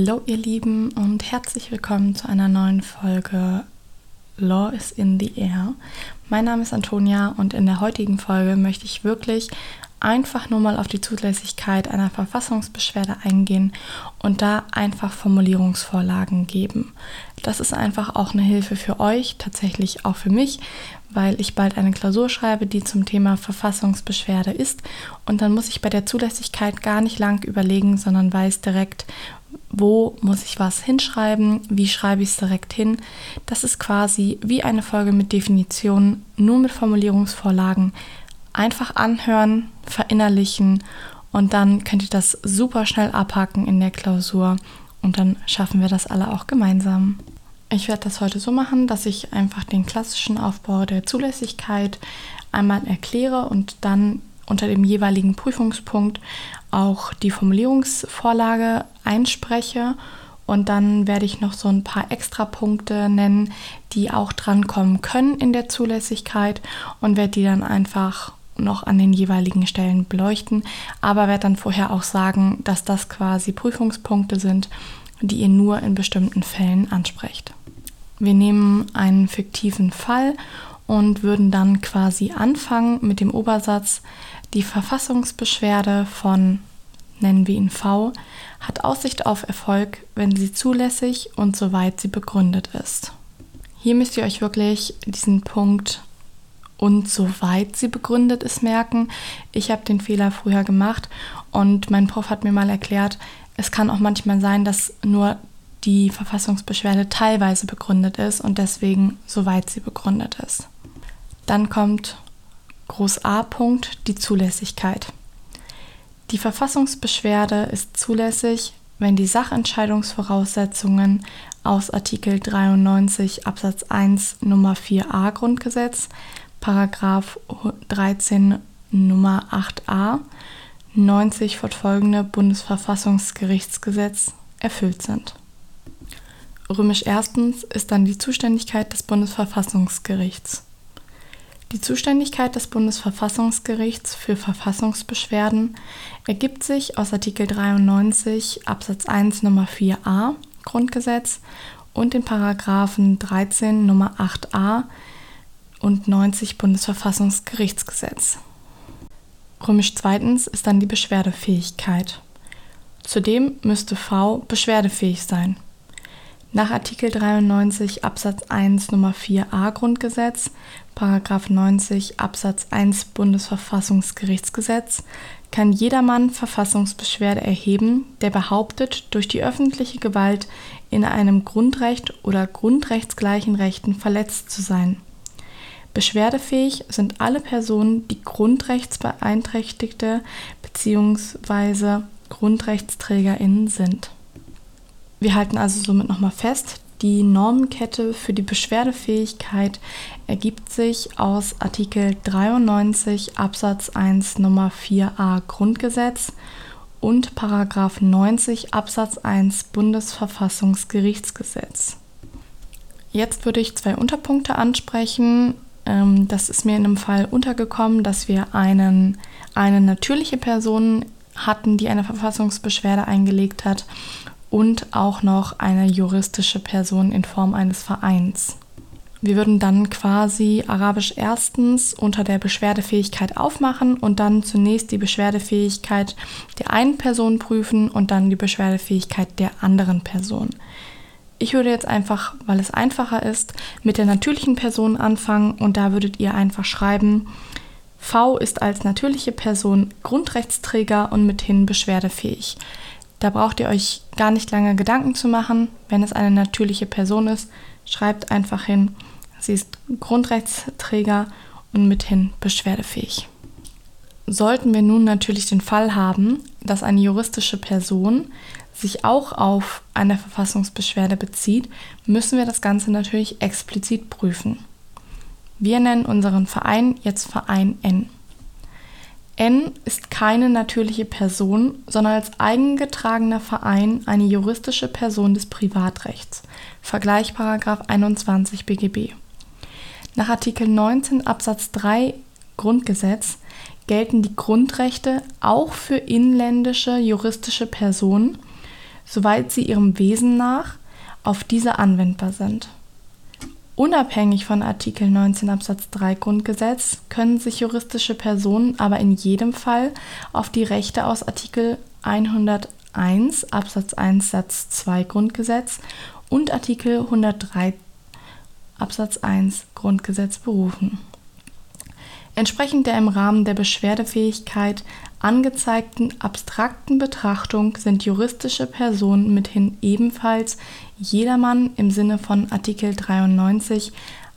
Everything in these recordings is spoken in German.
Hallo ihr Lieben und herzlich willkommen zu einer neuen Folge Law is in the Air. Mein Name ist Antonia und in der heutigen Folge möchte ich wirklich einfach nur mal auf die Zulässigkeit einer Verfassungsbeschwerde eingehen und da einfach Formulierungsvorlagen geben. Das ist einfach auch eine Hilfe für euch, tatsächlich auch für mich, weil ich bald eine Klausur schreibe, die zum Thema Verfassungsbeschwerde ist. Und dann muss ich bei der Zulässigkeit gar nicht lang überlegen, sondern weiß direkt, wo muss ich was hinschreiben, wie schreibe ich es direkt hin. Das ist quasi wie eine Folge mit Definitionen, nur mit Formulierungsvorlagen. Einfach anhören, verinnerlichen und dann könnt ihr das super schnell abhaken in der Klausur und dann schaffen wir das alle auch gemeinsam. Ich werde das heute so machen, dass ich einfach den klassischen Aufbau der Zulässigkeit einmal erkläre und dann unter dem jeweiligen Prüfungspunkt auch die Formulierungsvorlage einspreche. Und dann werde ich noch so ein paar Extrapunkte nennen, die auch drankommen können in der Zulässigkeit und werde die dann einfach noch an den jeweiligen Stellen beleuchten, aber werde dann vorher auch sagen, dass das quasi Prüfungspunkte sind, die ihr nur in bestimmten Fällen ansprecht. Wir nehmen einen fiktiven Fall und würden dann quasi anfangen mit dem Obersatz, die Verfassungsbeschwerde von, nennen wir ihn V, hat Aussicht auf Erfolg, wenn sie zulässig und soweit sie begründet ist. Hier müsst ihr euch wirklich diesen Punkt und soweit sie begründet ist merken. Ich habe den Fehler früher gemacht und mein Prof hat mir mal erklärt, es kann auch manchmal sein, dass nur die Verfassungsbeschwerde teilweise begründet ist und deswegen soweit sie begründet ist. Dann kommt Groß A Punkt die Zulässigkeit. Die Verfassungsbeschwerde ist zulässig, wenn die Sachentscheidungsvoraussetzungen aus Artikel 93 Absatz 1 Nummer 4a Grundgesetz Paragraph 13 Nummer 8a 90 fortfolgende Bundesverfassungsgerichtsgesetz erfüllt sind. Römisch erstens ist dann die Zuständigkeit des Bundesverfassungsgerichts. Die Zuständigkeit des Bundesverfassungsgerichts für Verfassungsbeschwerden ergibt sich aus Artikel 93 Absatz 1 Nummer 4a Grundgesetz und den Paragraphen 13 Nummer 8a und 90 Bundesverfassungsgerichtsgesetz. Römisch zweitens ist dann die Beschwerdefähigkeit. Zudem müsste V beschwerdefähig sein. Nach Artikel 93 Absatz 1 Nummer 4a Grundgesetz, Paragraph 90 Absatz 1 Bundesverfassungsgerichtsgesetz kann jedermann Verfassungsbeschwerde erheben, der behauptet, durch die öffentliche Gewalt in einem Grundrecht oder grundrechtsgleichen Rechten verletzt zu sein. Beschwerdefähig sind alle Personen, die Grundrechtsbeeinträchtigte bzw. GrundrechtsträgerInnen sind. Wir halten also somit nochmal fest, die Normenkette für die Beschwerdefähigkeit ergibt sich aus Artikel 93 Absatz 1 Nummer 4a Grundgesetz und Paragraph 90 Absatz 1 Bundesverfassungsgerichtsgesetz. Jetzt würde ich zwei Unterpunkte ansprechen, ähm, das ist mir in einem Fall untergekommen, dass wir einen, eine natürliche Person hatten, die eine Verfassungsbeschwerde eingelegt hat und auch noch eine juristische Person in Form eines Vereins. Wir würden dann quasi Arabisch erstens unter der Beschwerdefähigkeit aufmachen und dann zunächst die Beschwerdefähigkeit der einen Person prüfen und dann die Beschwerdefähigkeit der anderen Person. Ich würde jetzt einfach, weil es einfacher ist, mit der natürlichen Person anfangen und da würdet ihr einfach schreiben, V ist als natürliche Person Grundrechtsträger und mithin beschwerdefähig. Da braucht ihr euch gar nicht lange Gedanken zu machen. Wenn es eine natürliche Person ist, schreibt einfach hin, sie ist Grundrechtsträger und mithin beschwerdefähig. Sollten wir nun natürlich den Fall haben, dass eine juristische Person sich auch auf eine Verfassungsbeschwerde bezieht, müssen wir das Ganze natürlich explizit prüfen. Wir nennen unseren Verein jetzt Verein N. N ist keine natürliche Person, sondern als eigengetragener Verein eine juristische Person des Privatrechts. Vergleich 21 BGB. Nach Artikel 19 Absatz 3 Grundgesetz gelten die Grundrechte auch für inländische juristische Personen soweit sie ihrem Wesen nach auf diese anwendbar sind. Unabhängig von Artikel 19 Absatz 3 Grundgesetz können sich juristische Personen aber in jedem Fall auf die Rechte aus Artikel 101 Absatz 1 Satz 2 Grundgesetz und Artikel 103 Absatz 1 Grundgesetz berufen. Entsprechend der im Rahmen der Beschwerdefähigkeit angezeigten abstrakten Betrachtung sind juristische Personen mithin ebenfalls jedermann im Sinne von Artikel 93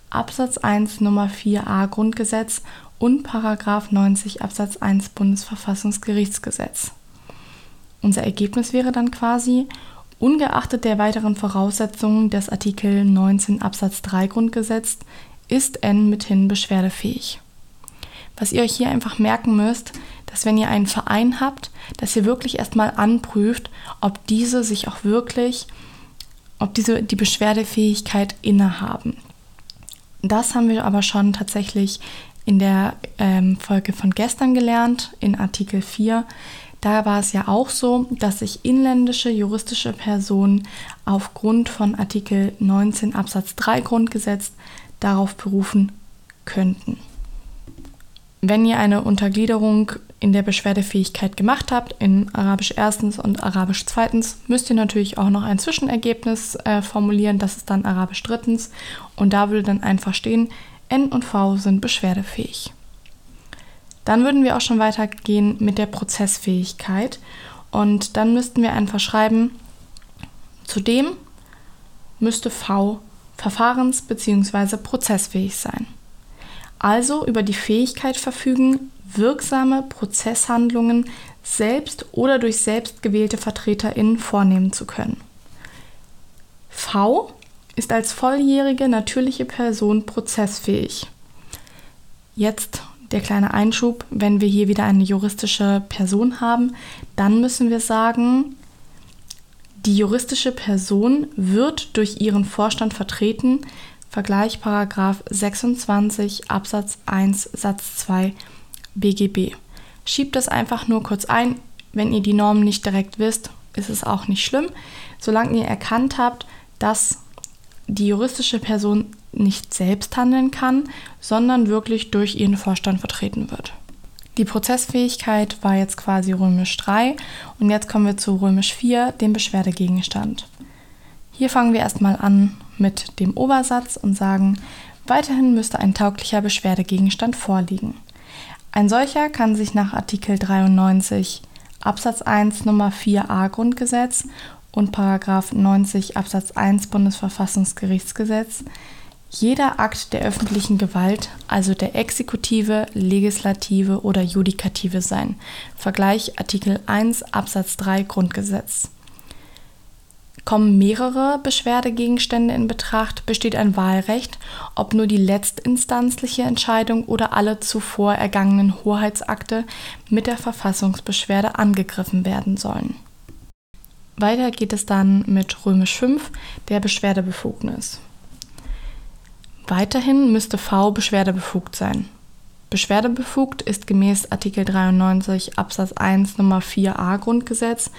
Absatz 1 Nummer 4a Grundgesetz und Paragraph 90 Absatz 1 Bundesverfassungsgerichtsgesetz. Unser Ergebnis wäre dann quasi, ungeachtet der weiteren Voraussetzungen des Artikel 19 Absatz 3 Grundgesetz ist N mithin beschwerdefähig. Was ihr euch hier einfach merken müsst, dass wenn ihr einen Verein habt, dass ihr wirklich erstmal anprüft, ob diese sich auch wirklich, ob diese die Beschwerdefähigkeit innehaben. Das haben wir aber schon tatsächlich in der ähm, Folge von gestern gelernt, in Artikel 4. Da war es ja auch so, dass sich inländische juristische Personen aufgrund von Artikel 19 Absatz 3 Grundgesetz darauf berufen könnten. Wenn ihr eine Untergliederung in der Beschwerdefähigkeit gemacht habt, in Arabisch erstens und Arabisch zweitens, müsst ihr natürlich auch noch ein Zwischenergebnis äh, formulieren, das ist dann Arabisch drittens und da würde dann einfach stehen, N und V sind beschwerdefähig. Dann würden wir auch schon weitergehen mit der Prozessfähigkeit und dann müssten wir einfach schreiben, zudem müsste V verfahrens- bzw. prozessfähig sein also über die Fähigkeit verfügen, wirksame Prozesshandlungen selbst oder durch selbst gewählte VertreterInnen vornehmen zu können. V ist als volljährige natürliche Person prozessfähig. Jetzt der kleine Einschub, wenn wir hier wieder eine juristische Person haben, dann müssen wir sagen, die juristische Person wird durch ihren Vorstand vertreten, Vergleich Paragraph 26 Absatz 1 Satz 2 BGB. Schiebt das einfach nur kurz ein. Wenn ihr die Normen nicht direkt wisst, ist es auch nicht schlimm, solange ihr erkannt habt, dass die juristische Person nicht selbst handeln kann, sondern wirklich durch ihren Vorstand vertreten wird. Die Prozessfähigkeit war jetzt quasi römisch 3 und jetzt kommen wir zu römisch 4, dem Beschwerdegegenstand. Hier fangen wir erstmal an mit dem Obersatz und sagen, weiterhin müsste ein tauglicher Beschwerdegegenstand vorliegen. Ein solcher kann sich nach Artikel 93 Absatz 1 Nummer 4a Grundgesetz und Paragraph 90 Absatz 1 Bundesverfassungsgerichtsgesetz jeder Akt der öffentlichen Gewalt, also der Exekutive, Legislative oder Judikative sein. Vergleich Artikel 1 Absatz 3 Grundgesetz. Kommen mehrere Beschwerdegegenstände in Betracht, besteht ein Wahlrecht, ob nur die letztinstanzliche Entscheidung oder alle zuvor ergangenen Hoheitsakte mit der Verfassungsbeschwerde angegriffen werden sollen. Weiter geht es dann mit Römisch 5, der Beschwerdebefugnis. Weiterhin müsste V beschwerdebefugt sein. Beschwerdebefugt ist gemäß Artikel 93 Absatz 1 Nummer 4a Grundgesetz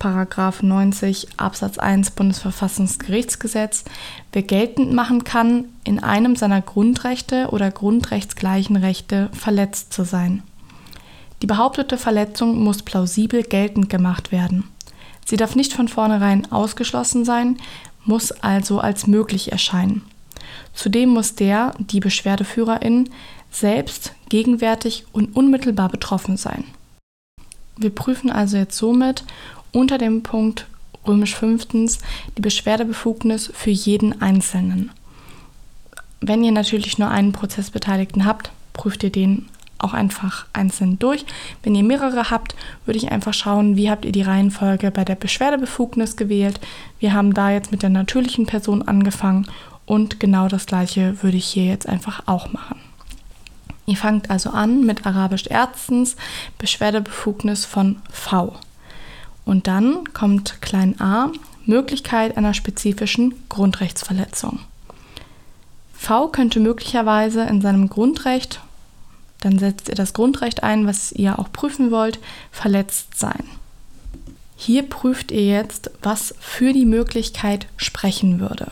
Paragraph 90 Absatz 1 Bundesverfassungsgerichtsgesetz, wer geltend machen kann, in einem seiner Grundrechte oder grundrechtsgleichen Rechte verletzt zu sein. Die behauptete Verletzung muss plausibel geltend gemacht werden. Sie darf nicht von vornherein ausgeschlossen sein, muss also als möglich erscheinen. Zudem muss der, die Beschwerdeführerin, selbst gegenwärtig und unmittelbar betroffen sein. Wir prüfen also jetzt somit, unter dem Punkt römisch fünftens die Beschwerdebefugnis für jeden Einzelnen. Wenn ihr natürlich nur einen Prozessbeteiligten habt, prüft ihr den auch einfach einzeln durch. Wenn ihr mehrere habt, würde ich einfach schauen, wie habt ihr die Reihenfolge bei der Beschwerdebefugnis gewählt. Wir haben da jetzt mit der natürlichen Person angefangen und genau das gleiche würde ich hier jetzt einfach auch machen. Ihr fangt also an mit Arabisch erstens Beschwerdebefugnis von V. Und dann kommt klein a Möglichkeit einer spezifischen Grundrechtsverletzung. V könnte möglicherweise in seinem Grundrecht, dann setzt ihr das Grundrecht ein, was ihr auch prüfen wollt, verletzt sein. Hier prüft ihr jetzt, was für die Möglichkeit sprechen würde.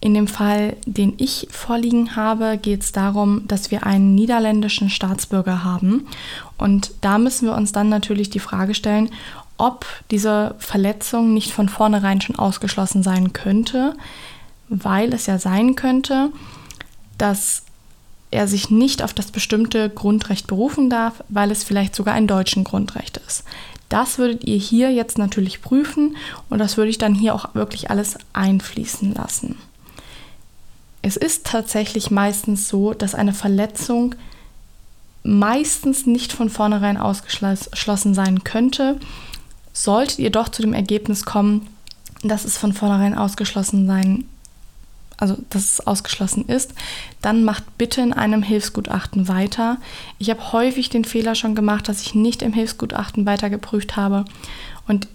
In dem Fall, den ich vorliegen habe, geht es darum, dass wir einen niederländischen Staatsbürger haben. Und da müssen wir uns dann natürlich die Frage stellen, ob diese Verletzung nicht von vornherein schon ausgeschlossen sein könnte, weil es ja sein könnte, dass er sich nicht auf das bestimmte Grundrecht berufen darf, weil es vielleicht sogar ein deutschen Grundrecht ist. Das würdet ihr hier jetzt natürlich prüfen und das würde ich dann hier auch wirklich alles einfließen lassen. Es ist tatsächlich meistens so, dass eine Verletzung meistens nicht von vornherein ausgeschlossen sein könnte. Solltet ihr doch zu dem Ergebnis kommen, dass es von vornherein ausgeschlossen sein also dass es ausgeschlossen ist, dann macht bitte in einem Hilfsgutachten weiter. Ich habe häufig den Fehler schon gemacht, dass ich nicht im Hilfsgutachten weiter geprüft habe. Und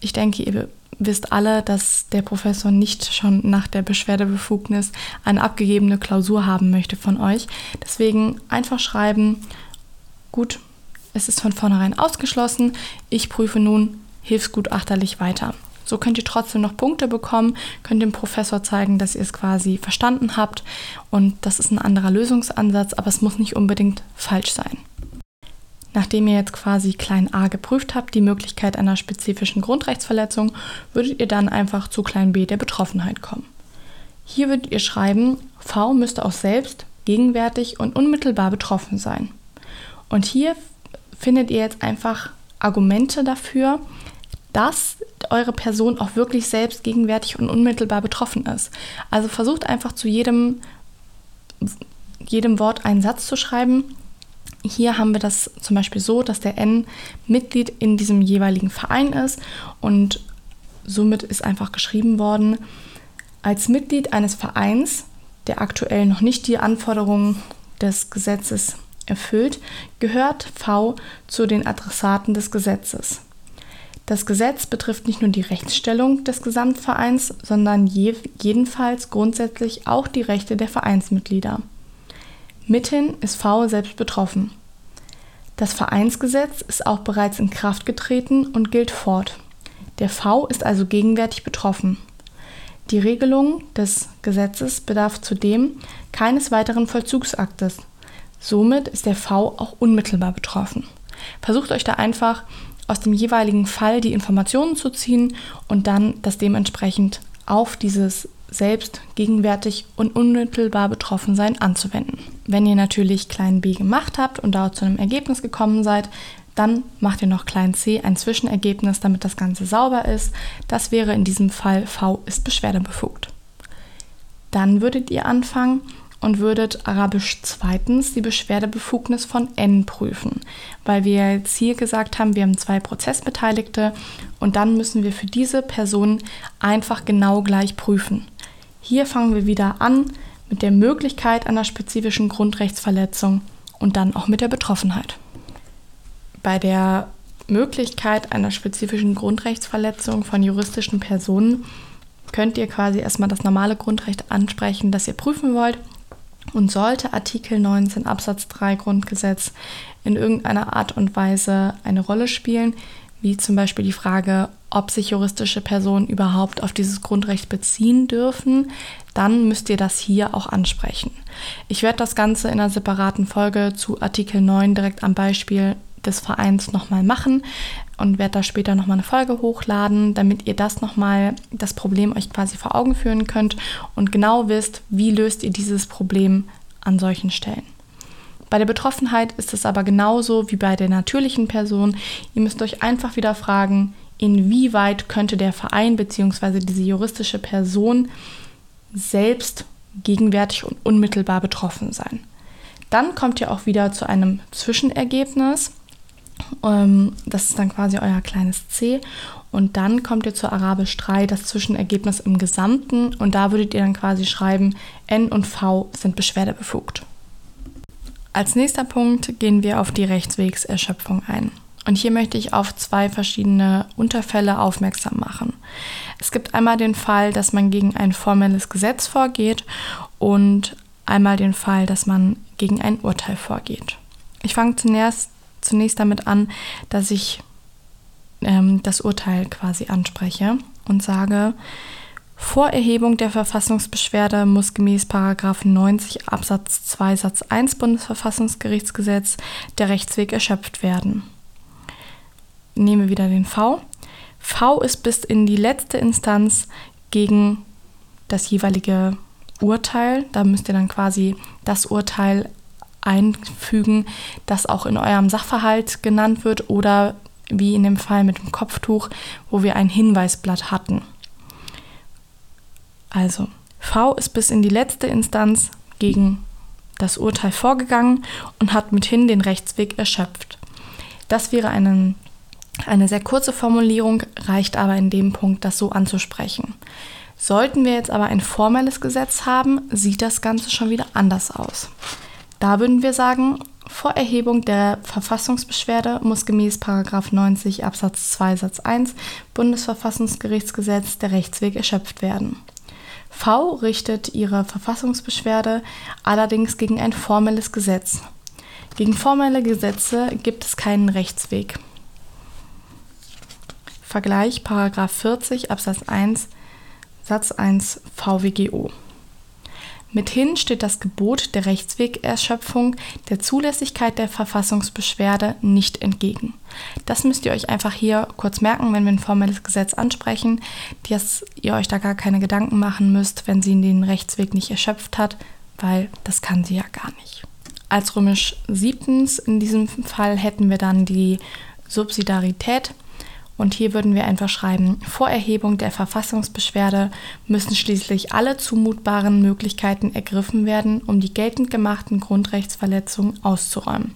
ich denke, ihr wisst alle, dass der Professor nicht schon nach der Beschwerdebefugnis eine abgegebene Klausur haben möchte von euch. Deswegen einfach schreiben, gut, es ist von vornherein ausgeschlossen, ich prüfe nun hilfsgutachterlich weiter. So könnt ihr trotzdem noch Punkte bekommen, könnt dem Professor zeigen, dass ihr es quasi verstanden habt und das ist ein anderer Lösungsansatz, aber es muss nicht unbedingt falsch sein. Nachdem ihr jetzt quasi klein a geprüft habt, die Möglichkeit einer spezifischen Grundrechtsverletzung, würdet ihr dann einfach zu klein b der Betroffenheit kommen. Hier würdet ihr schreiben, V müsste auch selbst gegenwärtig und unmittelbar betroffen sein. Und hier findet ihr jetzt einfach Argumente dafür, dass eure Person auch wirklich selbst gegenwärtig und unmittelbar betroffen ist. Also versucht einfach zu jedem, jedem Wort einen Satz zu schreiben. Hier haben wir das zum Beispiel so, dass der N Mitglied in diesem jeweiligen Verein ist und somit ist einfach geschrieben worden, als Mitglied eines Vereins, der aktuell noch nicht die Anforderungen des Gesetzes erfüllt, gehört V zu den Adressaten des Gesetzes. Das Gesetz betrifft nicht nur die Rechtsstellung des Gesamtvereins, sondern je, jedenfalls grundsätzlich auch die Rechte der Vereinsmitglieder. Mithin ist V selbst betroffen. Das Vereinsgesetz ist auch bereits in Kraft getreten und gilt fort. Der V ist also gegenwärtig betroffen. Die Regelung des Gesetzes bedarf zudem keines weiteren Vollzugsaktes. Somit ist der V auch unmittelbar betroffen. Versucht euch da einfach aus dem jeweiligen Fall die Informationen zu ziehen und dann das dementsprechend auf dieses selbst gegenwärtig und unmittelbar betroffen sein anzuwenden. Wenn ihr natürlich klein b gemacht habt und dort zu einem Ergebnis gekommen seid, dann macht ihr noch klein c ein Zwischenergebnis, damit das Ganze sauber ist. Das wäre in diesem Fall v ist beschwerdebefugt. Dann würdet ihr anfangen, und würdet Arabisch zweitens die Beschwerdebefugnis von N prüfen, weil wir jetzt hier gesagt haben, wir haben zwei Prozessbeteiligte und dann müssen wir für diese Person einfach genau gleich prüfen. Hier fangen wir wieder an mit der Möglichkeit einer spezifischen Grundrechtsverletzung und dann auch mit der Betroffenheit. Bei der Möglichkeit einer spezifischen Grundrechtsverletzung von juristischen Personen könnt ihr quasi erstmal das normale Grundrecht ansprechen, das ihr prüfen wollt und sollte Artikel 19 Absatz 3 Grundgesetz in irgendeiner Art und Weise eine Rolle spielen, wie zum Beispiel die Frage, ob sich juristische Personen überhaupt auf dieses Grundrecht beziehen dürfen, dann müsst ihr das hier auch ansprechen. Ich werde das Ganze in einer separaten Folge zu Artikel 9 direkt am Beispiel des Vereins nochmal machen und werde da später nochmal eine Folge hochladen, damit ihr das nochmal, das Problem euch quasi vor Augen führen könnt und genau wisst, wie löst ihr dieses Problem an solchen Stellen. Bei der Betroffenheit ist es aber genauso wie bei der natürlichen Person. Ihr müsst euch einfach wieder fragen, inwieweit könnte der Verein bzw. diese juristische Person selbst gegenwärtig und unmittelbar betroffen sein. Dann kommt ihr auch wieder zu einem Zwischenergebnis das ist dann quasi euer kleines C. Und dann kommt ihr zu Arabisch 3, das Zwischenergebnis im Gesamten. Und da würdet ihr dann quasi schreiben, N und V sind beschwerdebefugt. Als nächster Punkt gehen wir auf die Rechtswegserschöpfung ein. Und hier möchte ich auf zwei verschiedene Unterfälle aufmerksam machen. Es gibt einmal den Fall, dass man gegen ein formelles Gesetz vorgeht und einmal den Fall, dass man gegen ein Urteil vorgeht. Ich fange zunächst zunächst damit an, dass ich ähm, das Urteil quasi anspreche und sage, vor Erhebung der Verfassungsbeschwerde muss gemäß 90 Absatz 2 Satz 1 Bundesverfassungsgerichtsgesetz der Rechtsweg erschöpft werden. Nehmen wir wieder den V. V ist bis in die letzte Instanz gegen das jeweilige Urteil. Da müsst ihr dann quasi das Urteil einfügen, das auch in eurem Sachverhalt genannt wird oder wie in dem Fall mit dem Kopftuch, wo wir ein Hinweisblatt hatten. Also, V ist bis in die letzte Instanz gegen das Urteil vorgegangen und hat mithin den Rechtsweg erschöpft. Das wäre eine, eine sehr kurze Formulierung, reicht aber in dem Punkt, das so anzusprechen. Sollten wir jetzt aber ein formelles Gesetz haben, sieht das Ganze schon wieder anders aus. Da würden wir sagen, vor Erhebung der Verfassungsbeschwerde muss gemäß 90 Absatz 2 Satz 1 Bundesverfassungsgerichtsgesetz der Rechtsweg erschöpft werden. V richtet ihre Verfassungsbeschwerde allerdings gegen ein formelles Gesetz. Gegen formelle Gesetze gibt es keinen Rechtsweg. Vergleich 40 Absatz 1 Satz 1 VWGO. Mithin steht das Gebot der Rechtswegerschöpfung der Zulässigkeit der Verfassungsbeschwerde nicht entgegen. Das müsst ihr euch einfach hier kurz merken, wenn wir ein formelles Gesetz ansprechen, dass ihr euch da gar keine Gedanken machen müsst, wenn sie den Rechtsweg nicht erschöpft hat, weil das kann sie ja gar nicht. Als römisch siebtens in diesem Fall hätten wir dann die Subsidiarität. Und hier würden wir einfach schreiben, vor Erhebung der Verfassungsbeschwerde müssen schließlich alle zumutbaren Möglichkeiten ergriffen werden, um die geltend gemachten Grundrechtsverletzungen auszuräumen.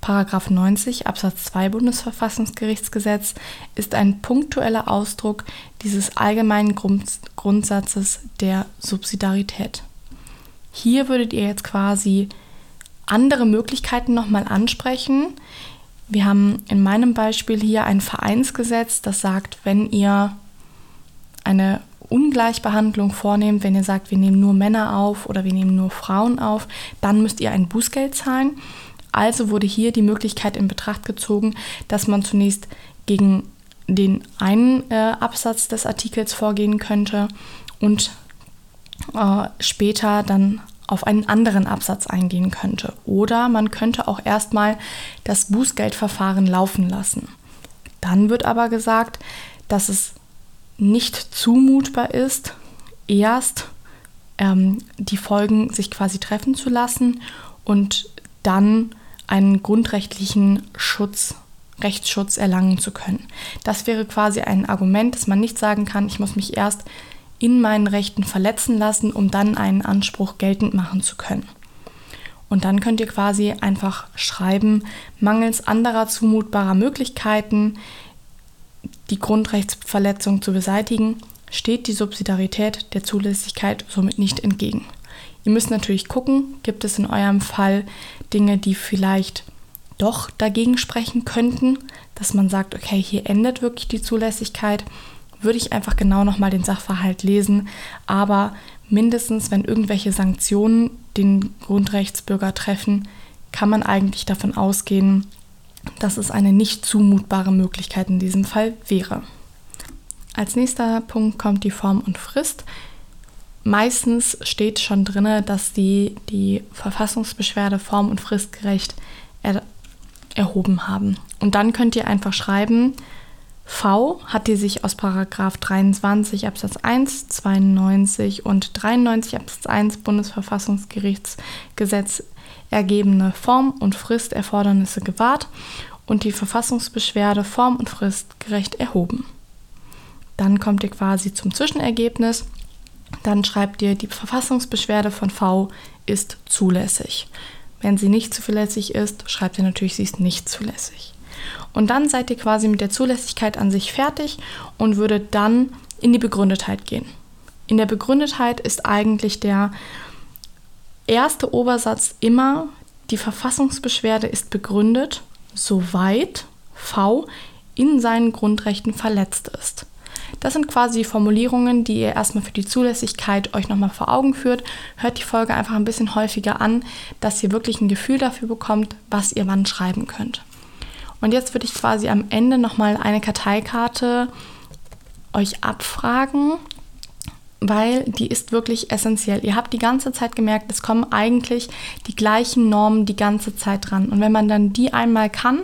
Paragraph 90 Absatz 2 Bundesverfassungsgerichtsgesetz ist ein punktueller Ausdruck dieses allgemeinen Grund Grundsatzes der Subsidiarität. Hier würdet ihr jetzt quasi andere Möglichkeiten nochmal ansprechen, wir haben in meinem Beispiel hier ein Vereinsgesetz, das sagt, wenn ihr eine Ungleichbehandlung vornehmt, wenn ihr sagt, wir nehmen nur Männer auf oder wir nehmen nur Frauen auf, dann müsst ihr ein Bußgeld zahlen. Also wurde hier die Möglichkeit in Betracht gezogen, dass man zunächst gegen den einen äh, Absatz des Artikels vorgehen könnte und äh, später dann auf einen anderen Absatz eingehen könnte. Oder man könnte auch erstmal das Bußgeldverfahren laufen lassen. Dann wird aber gesagt, dass es nicht zumutbar ist, erst ähm, die Folgen sich quasi treffen zu lassen und dann einen grundrechtlichen Schutz, Rechtsschutz erlangen zu können. Das wäre quasi ein Argument, dass man nicht sagen kann, ich muss mich erst in meinen Rechten verletzen lassen, um dann einen Anspruch geltend machen zu können. Und dann könnt ihr quasi einfach schreiben, mangels anderer zumutbarer Möglichkeiten die Grundrechtsverletzung zu beseitigen, steht die Subsidiarität der Zulässigkeit somit nicht entgegen. Ihr müsst natürlich gucken, gibt es in eurem Fall Dinge, die vielleicht doch dagegen sprechen könnten, dass man sagt, okay, hier endet wirklich die Zulässigkeit würde ich einfach genau nochmal den Sachverhalt lesen. Aber mindestens, wenn irgendwelche Sanktionen den Grundrechtsbürger treffen, kann man eigentlich davon ausgehen, dass es eine nicht zumutbare Möglichkeit in diesem Fall wäre. Als nächster Punkt kommt die Form und Frist. Meistens steht schon drin, dass die, die Verfassungsbeschwerde form- und fristgerecht er, erhoben haben. Und dann könnt ihr einfach schreiben, V hat die sich aus Paragraf 23 Absatz 1, 92 und 93 Absatz 1 Bundesverfassungsgerichtsgesetz ergebene Form- und Fristerfordernisse gewahrt und die Verfassungsbeschwerde form- und fristgerecht erhoben. Dann kommt ihr quasi zum Zwischenergebnis. Dann schreibt ihr, die Verfassungsbeschwerde von V ist zulässig. Wenn sie nicht zulässig ist, schreibt ihr natürlich, sie ist nicht zulässig. Und dann seid ihr quasi mit der Zulässigkeit an sich fertig und würdet dann in die Begründetheit gehen. In der Begründetheit ist eigentlich der erste Obersatz immer, die Verfassungsbeschwerde ist begründet, soweit V in seinen Grundrechten verletzt ist. Das sind quasi Formulierungen, die ihr erstmal für die Zulässigkeit euch nochmal vor Augen führt. Hört die Folge einfach ein bisschen häufiger an, dass ihr wirklich ein Gefühl dafür bekommt, was ihr wann schreiben könnt. Und jetzt würde ich quasi am Ende nochmal eine Karteikarte euch abfragen, weil die ist wirklich essentiell. Ihr habt die ganze Zeit gemerkt, es kommen eigentlich die gleichen Normen die ganze Zeit dran. Und wenn man dann die einmal kann,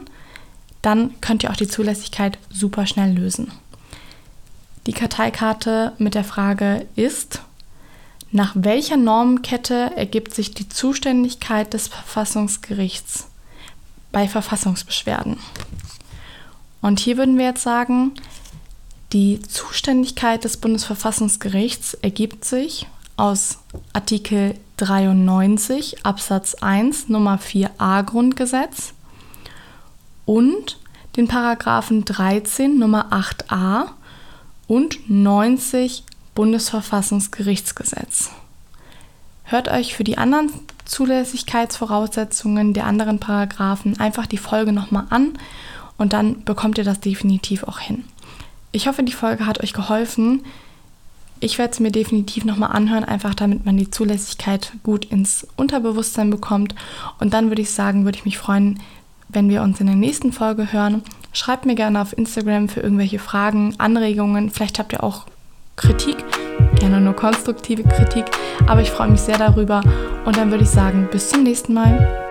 dann könnt ihr auch die Zulässigkeit super schnell lösen. Die Karteikarte mit der Frage ist, nach welcher Normenkette ergibt sich die Zuständigkeit des Verfassungsgerichts bei Verfassungsbeschwerden? Und hier würden wir jetzt sagen, die Zuständigkeit des Bundesverfassungsgerichts ergibt sich aus Artikel 93 Absatz 1 Nummer 4a Grundgesetz und den Paragraphen 13 Nummer 8a und 90 Bundesverfassungsgerichtsgesetz. Hört euch für die anderen Zulässigkeitsvoraussetzungen der anderen Paragraphen einfach die Folge nochmal an und dann bekommt ihr das definitiv auch hin. Ich hoffe, die Folge hat euch geholfen. Ich werde es mir definitiv nochmal anhören, einfach damit man die Zulässigkeit gut ins Unterbewusstsein bekommt. Und dann würde ich sagen, würde ich mich freuen, wenn wir uns in der nächsten Folge hören. Schreibt mir gerne auf Instagram für irgendwelche Fragen, Anregungen. Vielleicht habt ihr auch Kritik, gerne nur konstruktive Kritik. Aber ich freue mich sehr darüber. Und dann würde ich sagen, bis zum nächsten Mal.